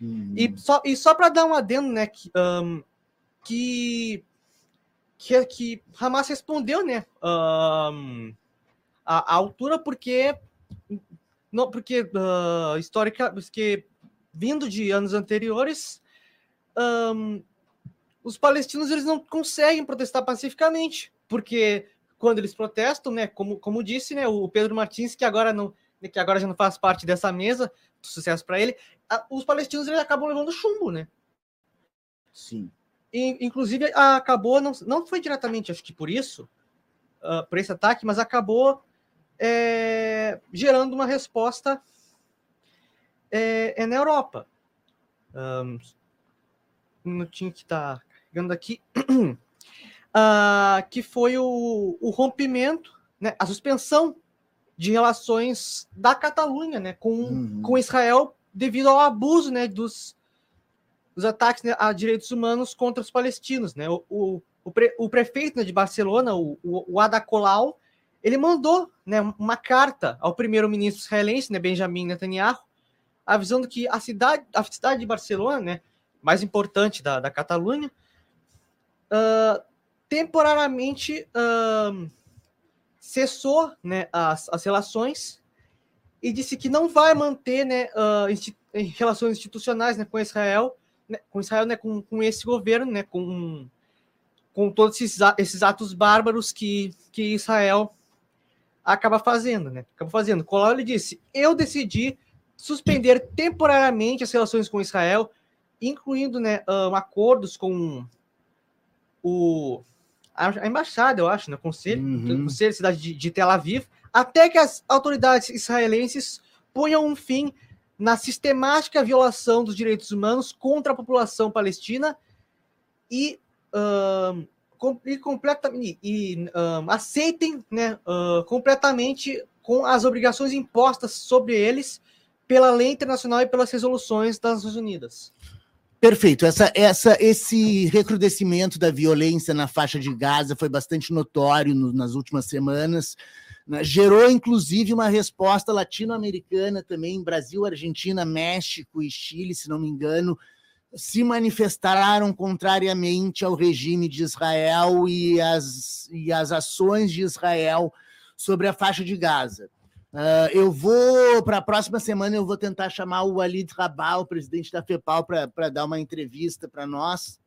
Uhum. E só, e só para dar um adendo, né, que, um, que, que, que Hamas respondeu, né, um, a, a, altura porque não porque uh, histórica, porque vindo de anos anteriores, um, os palestinos eles não conseguem protestar pacificamente, porque quando eles protestam, né, como, como disse, né, o Pedro Martins, que agora não que agora já não faz parte dessa mesa, sucesso para ele, os palestinos eles acabam levando chumbo, né? Sim. E, inclusive, acabou, não, não foi diretamente, acho que por isso, uh, por esse ataque, mas acabou é, gerando uma resposta é, é na Europa. Um, um minutinho que está carregando aqui. uh, que foi o, o rompimento, né, a suspensão de relações da Catalunha né, com, uhum. com Israel devido ao abuso né, dos, dos ataques né, a direitos humanos contra os palestinos. Né? O, o, o, pre, o prefeito né, de Barcelona, o, o, o Ada Colau, ele mandou né, uma carta ao primeiro-ministro israelense, né, Benjamin Netanyahu, avisando que a cidade, a cidade de Barcelona, né, mais importante da, da Catalunha, uh, temporariamente uh, cessou né, as, as relações e disse que não vai manter né, uh, relações institucionais né, com Israel, né, com Israel, né, com, com esse governo, né, com, com todos esses, esses atos bárbaros que, que Israel acaba fazendo, né? Acaba fazendo. Colau ele disse: eu decidi suspender temporariamente as relações com Israel incluindo né, um, acordos com o, a, embaixada, eu acho, né, conselho, Uhum. conselho da cidade de, de Tel Aviv, até que as autoridades israelenses ponham um fim na sistemática violação dos direitos humanos contra a população palestina e, com- e, completamente, e ahn, aceitem né, ah, completamente com as obrigações impostas sobre eles pela lei internacional e pelas resoluções das Nações Unidas. Perfeito. Essa, essa, esse recrudescimento da violência na faixa de Gaza foi bastante notório no- nas últimas semanas. né? Gerou, inclusive, uma resposta latino-americana também, Brasil, Argentina, México e Chile, se não me engano, se manifestaram contrariamente ao regime de Israel e as, e as ações de Israel sobre a faixa de Gaza. Ah, eu vou, para a próxima semana, eu vou tentar chamar o Walid Rabah, o presidente da FEPAL, para dar uma entrevista para nós,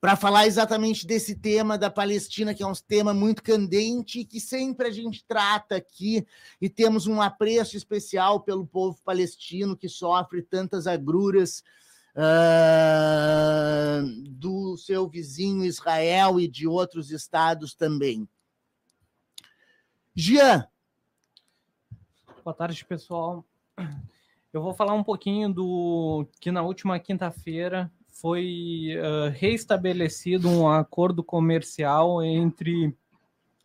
para falar exatamente desse tema da Palestina, que é um tema muito candente, que sempre a gente trata aqui, e temos um apreço especial pelo povo palestino que sofre tantas agruras ah, do seu vizinho Israel e de outros estados também. Jean, Boa tarde, pessoal. Eu vou falar um pouquinho do que na última quinta-feira foi uh, reestabelecido um acordo comercial entre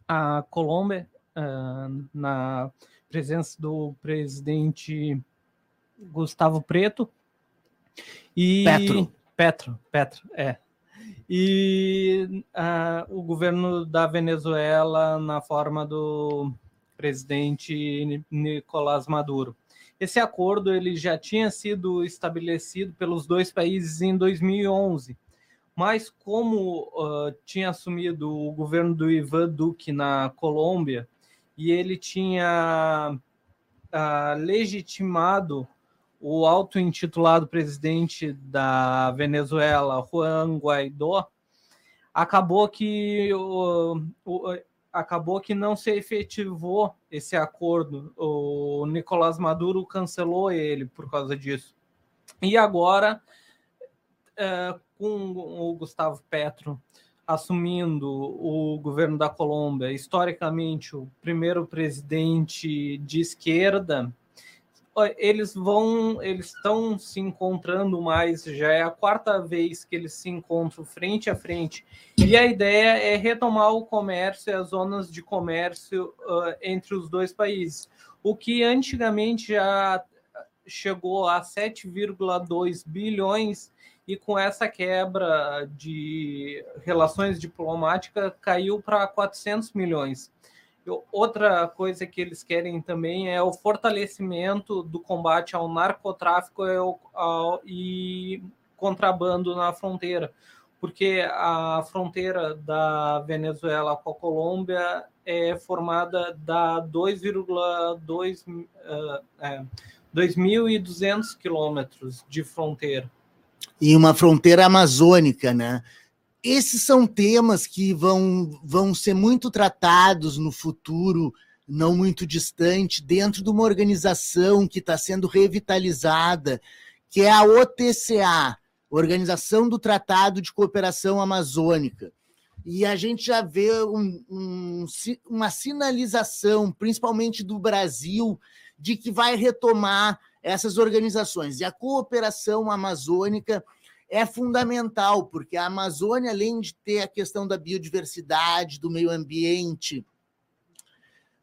a Colômbia, uh, na presença do presidente Gustavo Preto e Petro. Petro, Petro, é. E uh, o governo da Venezuela na forma do presidente Nicolás Maduro. Esse acordo ele já tinha sido estabelecido pelos dois países em 2011, mas como uh, tinha assumido o governo do Ivan Duque na Colômbia e ele tinha uh, legitimado o auto-intitulado presidente da Venezuela, Juan Guaidó, acabou que o acabou que não se efetivou esse acordo. O Nicolás Maduro cancelou ele por causa disso. E agora, é, com o Gustavo Petro assumindo o governo da Colômbia, historicamente o primeiro presidente de esquerda, eles vão, eles estão se encontrando mais, já é a quarta vez que eles se encontram frente a frente. E a ideia é retomar o comércio e as zonas de comércio uh, entre os dois países. O que antigamente já chegou a 7,2 bilhões e com essa quebra de relações diplomáticas caiu para 400 milhões. Outra coisa que eles querem também é o fortalecimento do combate ao narcotráfico e contrabando na fronteira, porque a fronteira da Venezuela com a Colômbia é formada da 2,2 uh, é, 2.200 quilômetros de fronteira. E uma fronteira amazônica, né? Esses são temas que vão, vão ser muito tratados no futuro, não muito distante, dentro de uma organização que está sendo revitalizada, que é a OTCA, Organização do Tratado de Cooperação Amazônica. E a gente já vê um, um, uma sinalização, principalmente do Brasil, de que vai retomar essas organizações. E a cooperação amazônica é fundamental, porque a Amazônia, além de ter a questão da biodiversidade, do meio ambiente,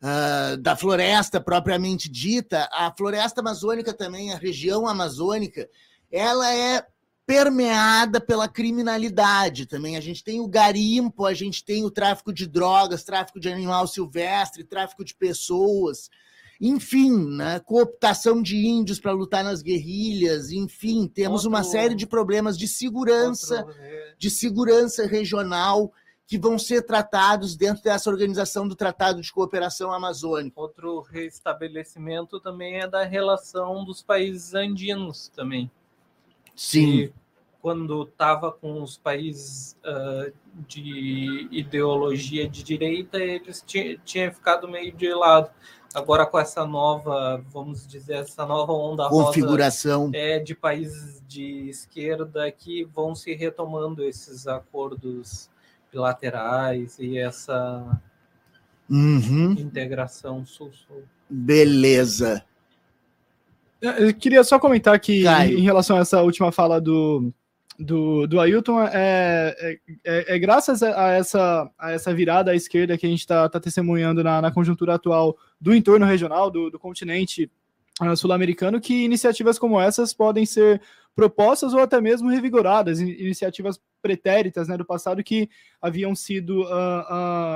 uh, da floresta propriamente dita, a floresta amazônica também, a região amazônica, ela é permeada pela criminalidade também. A gente tem o garimpo, a gente tem o tráfico de drogas, tráfico de animal silvestre, tráfico de pessoas enfim, né, cooptação de índios para lutar nas guerrilhas, enfim, temos uma série de problemas de segurança, de segurança regional que vão ser tratados dentro dessa organização do Tratado de Cooperação Amazônica. Outro restabelecimento também é da relação dos países andinos também. Sim. E quando estava com os países uh, de ideologia de direita, eles tinham ficado meio de lado agora com essa nova, vamos dizer, essa nova onda rosa Configuração. é, de países de esquerda que vão se retomando esses acordos bilaterais e essa Uhum. integração sul-sul. Beleza. É, Eu queria só comentar que, Caio. em relação a essa última fala do, do, do Ailton, é, é, é- é graças a essa, a essa virada à esquerda que a gente está testemunhando na, na conjuntura atual do entorno regional, do, do continente ah, sul-americano, que iniciativas como essas podem ser propostas ou até mesmo revigoradas, in- iniciativas pretéritas né, do passado que haviam sido ah,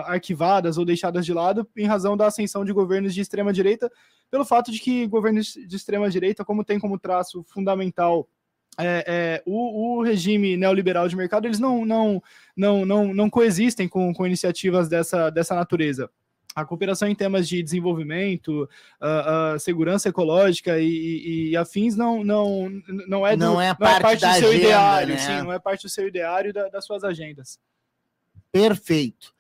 ah, arquivadas ou deixadas de lado em razão da ascensão de governos de extrema-direita, pelo fato de que governos de extrema-direita, como tem como traço fundamental é, é, o, o regime neoliberal de mercado, eles não, não, não, não, não coexistem com, com iniciativas dessa, dessa natureza. A cooperação em temas de desenvolvimento, ah, ah, segurança ecológica e, e- e afins não, não, não é, do, Não é parte da do seu agenda, ideário, né? sim, não é parte do seu ideário da- das suas agendas. Perfeito.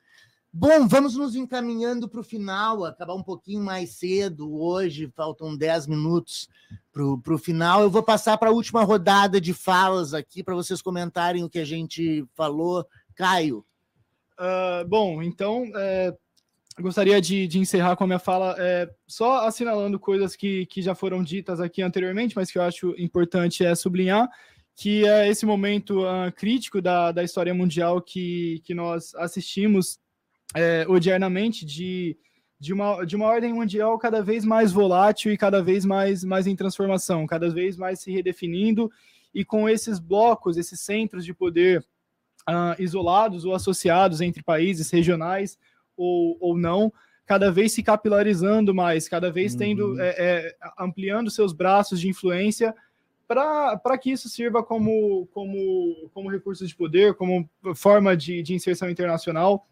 Bom, vamos nos encaminhando para o final, acabar um pouquinho mais cedo hoje, faltam 10 minutos para o final. Eu vou passar para a última rodada de falas aqui para vocês comentarem o que a gente falou. Caio. Ah, bom, então é, gostaria de, de encerrar com a minha fala é, só assinalando coisas que, que já foram ditas aqui anteriormente, mas que eu acho importante é sublinhar, que é esse momento ah, crítico da, da história mundial que, que nós assistimos é, odiernamente de, de, uma, de uma ordem mundial cada vez mais volátil e cada vez mais, mais em transformação, cada vez mais se redefinindo, e com esses blocos, esses centros de poder ah, isolados ou associados entre países regionais ou, ou não, cada vez se capilarizando mais, cada vez tendo Uhum. é, é, ampliando seus braços de influência para que isso sirva como, como, como recurso de poder, como forma de, de inserção internacional.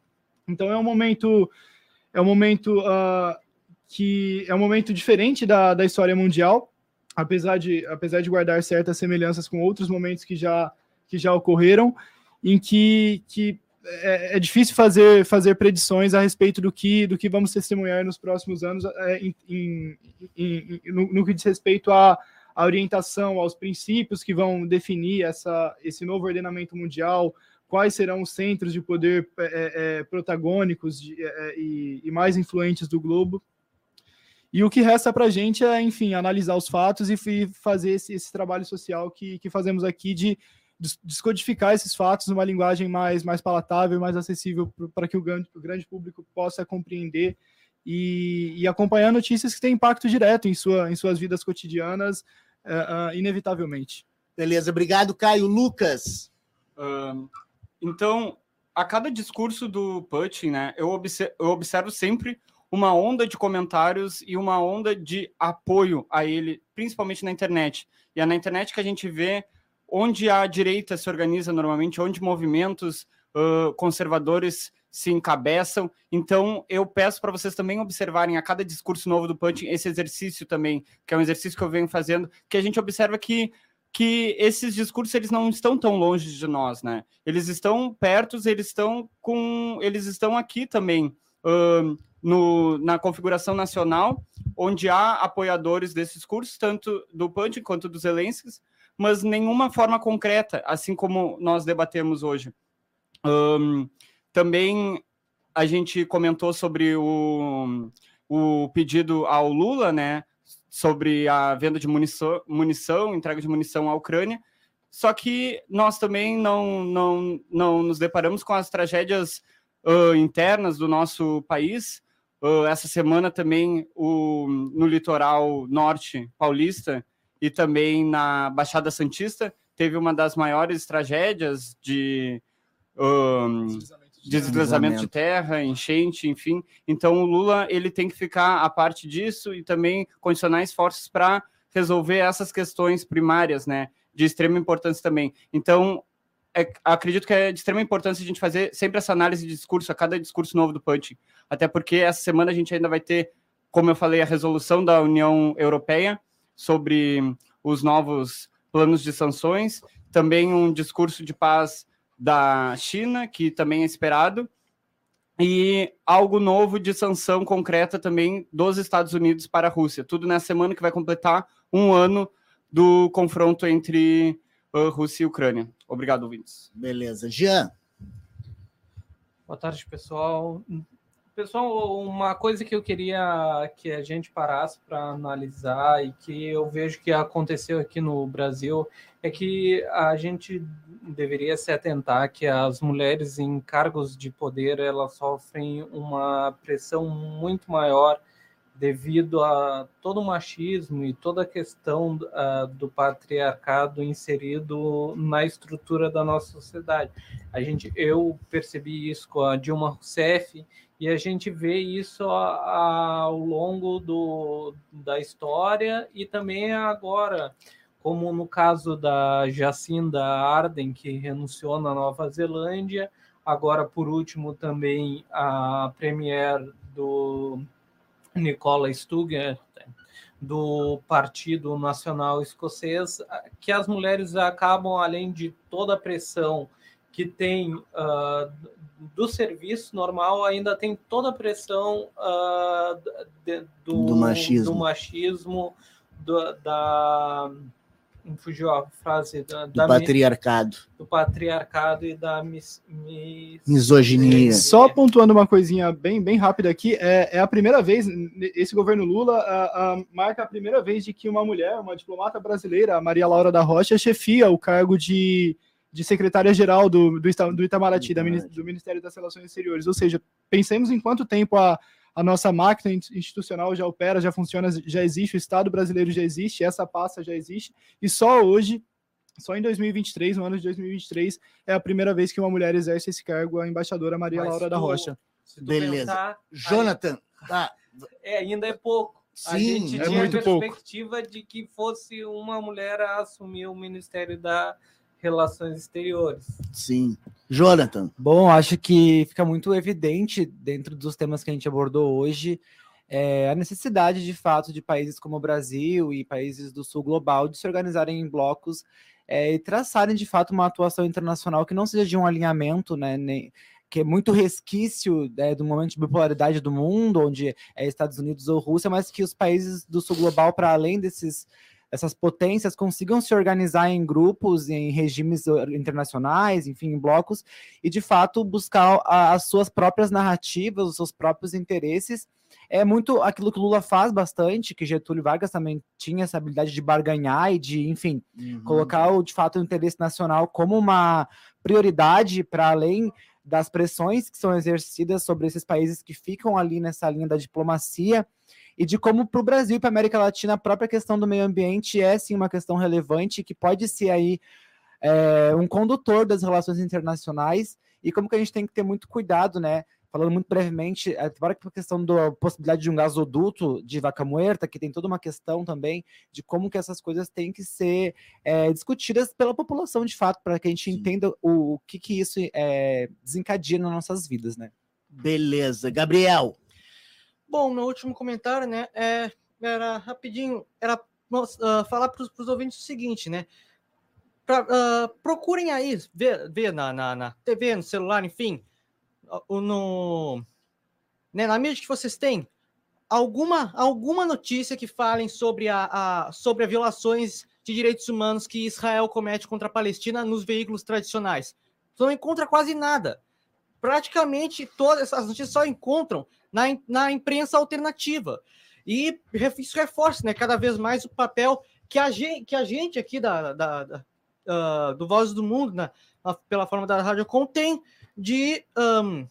Então é um momento é um momento ah, que é um momento diferente da, da história mundial, apesar de, apesar de guardar certas semelhanças com outros momentos que já, que já ocorreram, em que, que é, é difícil fazer, fazer predições a respeito do que, do que vamos testemunhar nos próximos anos é, em, em- em- no, no que diz respeito à orientação, aos princípios que vão definir essa, esse novo ordenamento mundial, quais serão os centros de poder é, é, protagônicos de- é, e, e mais influentes do globo. E o que resta para a gente é, enfim, analisar os fatos e, e fazer esse, esse trabalho social que, que fazemos aqui de des- descodificar esses fatos numa linguagem mais, mais palatável, mais acessível para que o grande, o grande público possa compreender e, e acompanhar notícias que têm impacto direto em, sua, em suas vidas cotidianas, eh, ah, inevitavelmente. Beleza, obrigado, Caio. Lucas. Ahn, então, a cada discurso do Putin, né, eu, obse- eu observo sempre uma onda de comentários e uma onda de apoio a ele, principalmente na internet. E é na internet que a gente vê onde a direita se organiza normalmente, onde movimentos ãh, conservadores se encabeçam. Então, eu peço para vocês também observarem a cada discurso novo do Putin esse exercício também, que é um exercício que eu venho fazendo, que a gente observa que que esses discursos eles não estão tão longe de nós, né? Eles estão perto, eles estão com, eles estão aqui também ahn, no, na configuração nacional, onde há apoiadores desses discursos, tanto do Putin quanto dos Zelensky, mas nenhuma forma concreta, assim como nós debatemos hoje. Ahn, também a gente comentou sobre o, o pedido ao Lula, né? Sobre a venda de munição, munição, entrega de munição à Ucrânia. Só que nós também não, não, não nos deparamos com as tragédias ah, internas do nosso país. Ah, essa semana também o, no litoral norte paulista e também na Baixada Santista teve uma das maiores tragédias de ahn, deslizamento de terra, enchente, enfim. Então o Lula ele tem que ficar a parte disso e também condicionar esforços para resolver essas questões primárias, né, de extrema importância também. Então é- acredito que é de extrema importância a gente fazer sempre essa análise de discurso a cada discurso novo do Punch, até porque essa semana a gente ainda vai ter, como eu falei, a resolução da União Europeia sobre os novos planos de sanções, também um discurso de paz da China, que também é esperado, e algo novo de sanção concreta também dos Estados Unidos para a Rússia. Tudo nessa semana que vai completar um ano do confronto entre uh, Rússia e Ucrânia. Obrigado, ouvintes. Beleza. Jean. Boa tarde, pessoal. Pessoal, uma coisa que eu queria que a gente parasse para analisar e que eu vejo que aconteceu aqui no Brasil é que a gente deveria se atentar que as mulheres em cargos de poder elas sofrem uma pressão muito maior devido a todo o machismo e toda a questão uh, do patriarcado inserido na estrutura da nossa sociedade. A gente, eu percebi isso com a Dilma Rousseff e a gente vê isso ao longo do, da história e também agora, como no caso da Jacinda Arden, que renunciou na Nova Zelândia, agora por último também a premier do Nicola Sturgeon, do Partido Nacional Escocês, que as mulheres acabam, além de toda a pressão que tem uh, do serviço normal, ainda tem toda a pressão uh, de, do, do machismo, do machismo do, da fugiu a frase da, do da patriarcado. Do patriarcado e da mis, mis, misoginia. Só pontuando uma coisinha bem, bem rápida aqui, é, é a primeira vez, esse governo Lula a, a, marca a primeira vez de que uma mulher, uma diplomata brasileira, a Maria Laura da Rocha, chefia o cargo de, de secretária-geral do, do, do Itamaraty, da, do Ministério das Relações Exteriores. Ou seja, pensemos em quanto tempo a a nossa máquina institucional já opera, já funciona, já existe, o Estado brasileiro já existe, essa pasta já existe, e só hoje, só em 2023, no ano de 2023, é a primeira vez que uma mulher exerce esse cargo, a embaixadora Maria Mas Laura tu, da Rocha. Beleza. Pensar, Jonathan, aí, tá. É, ainda é pouco. Sim, a gente é tinha muito a perspectiva pouco. de que fosse uma mulher a assumir o Ministério da Relações Exteriores. Sim. Jonathan. Bom, acho que fica muito evidente dentro dos temas que a gente abordou hoje é, a necessidade, de fato, de países como o Brasil e países do sul global de se organizarem em blocos é, e traçarem, de fato, uma atuação internacional que não seja de um alinhamento, né, nem, que é muito resquício né, do momento de bipolaridade do mundo, onde é Estados Unidos ou Rússia, mas que os países do sul global, para além desses essas potências consigam se organizar em grupos, em regimes internacionais, enfim, em blocos, e de fato buscar as suas próprias narrativas, os seus próprios interesses. É muito aquilo que Lula faz bastante, que Getúlio Vargas também tinha essa habilidade de barganhar e de, enfim, uhum. colocar o, de fato o interesse nacional como uma prioridade para além das pressões que são exercidas sobre esses países que ficam ali nessa linha da diplomacia e de como para o Brasil e para a América Latina a própria questão do meio ambiente é sim uma questão relevante que pode ser aí é, um condutor das relações internacionais e como que a gente tem que ter muito cuidado, né? Falando muito brevemente, agora que a questão da possibilidade de um gasoduto de vaca muerta, que tem toda uma questão também de como que essas coisas têm que ser é, discutidas pela população de fato, para que a gente Sim. entenda o, o, que, que isso é, desencadeia nas nossas vidas, né? Beleza. Gabriel. Bom, meu último comentário, né, é, era rapidinho, era uh, falar para os ouvintes o seguinte, né, pra, uh, procurem aí, ver, ver na, na, na, TV, no celular, enfim, no, né, na mídia que vocês têm, alguma, alguma notícia que falem sobre, a, a, sobre as violações de direitos humanos que Israel comete contra a Palestina nos veículos tradicionais. Você não encontra quase nada. Praticamente todas essas notícias só encontram na, na imprensa alternativa. E isso reforça né, cada vez mais o papel que a gente, que a gente aqui da, da, da uh, do Vozes do Mundo, né, pela forma da Rádio Com, tem de, um,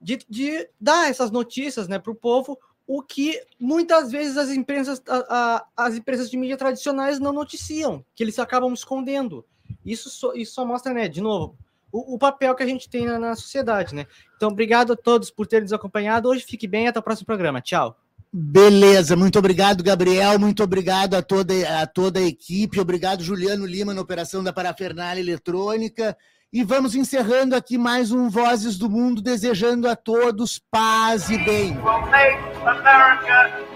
de, de, dar essas notícias né, para o povo, o que muitas vezes as empresas, a, a, as empresas de mídia tradicionais não noticiam, que eles acabam escondendo. Isso só, isso só mostra, né, de novo, o, o, papel que a gente tem na, na, sociedade, né? Então, obrigado a todos por terem nos acompanhado. Hoje fique bem, até o próximo programa. Tchau. Beleza, muito obrigado, Gabriel. Muito obrigado a toda, a toda a equipe. Obrigado, Juliano Lima, na operação da Parafernália Eletrônica. E vamos encerrando aqui mais um Vozes do Mundo, desejando a todos paz e bem. We'll.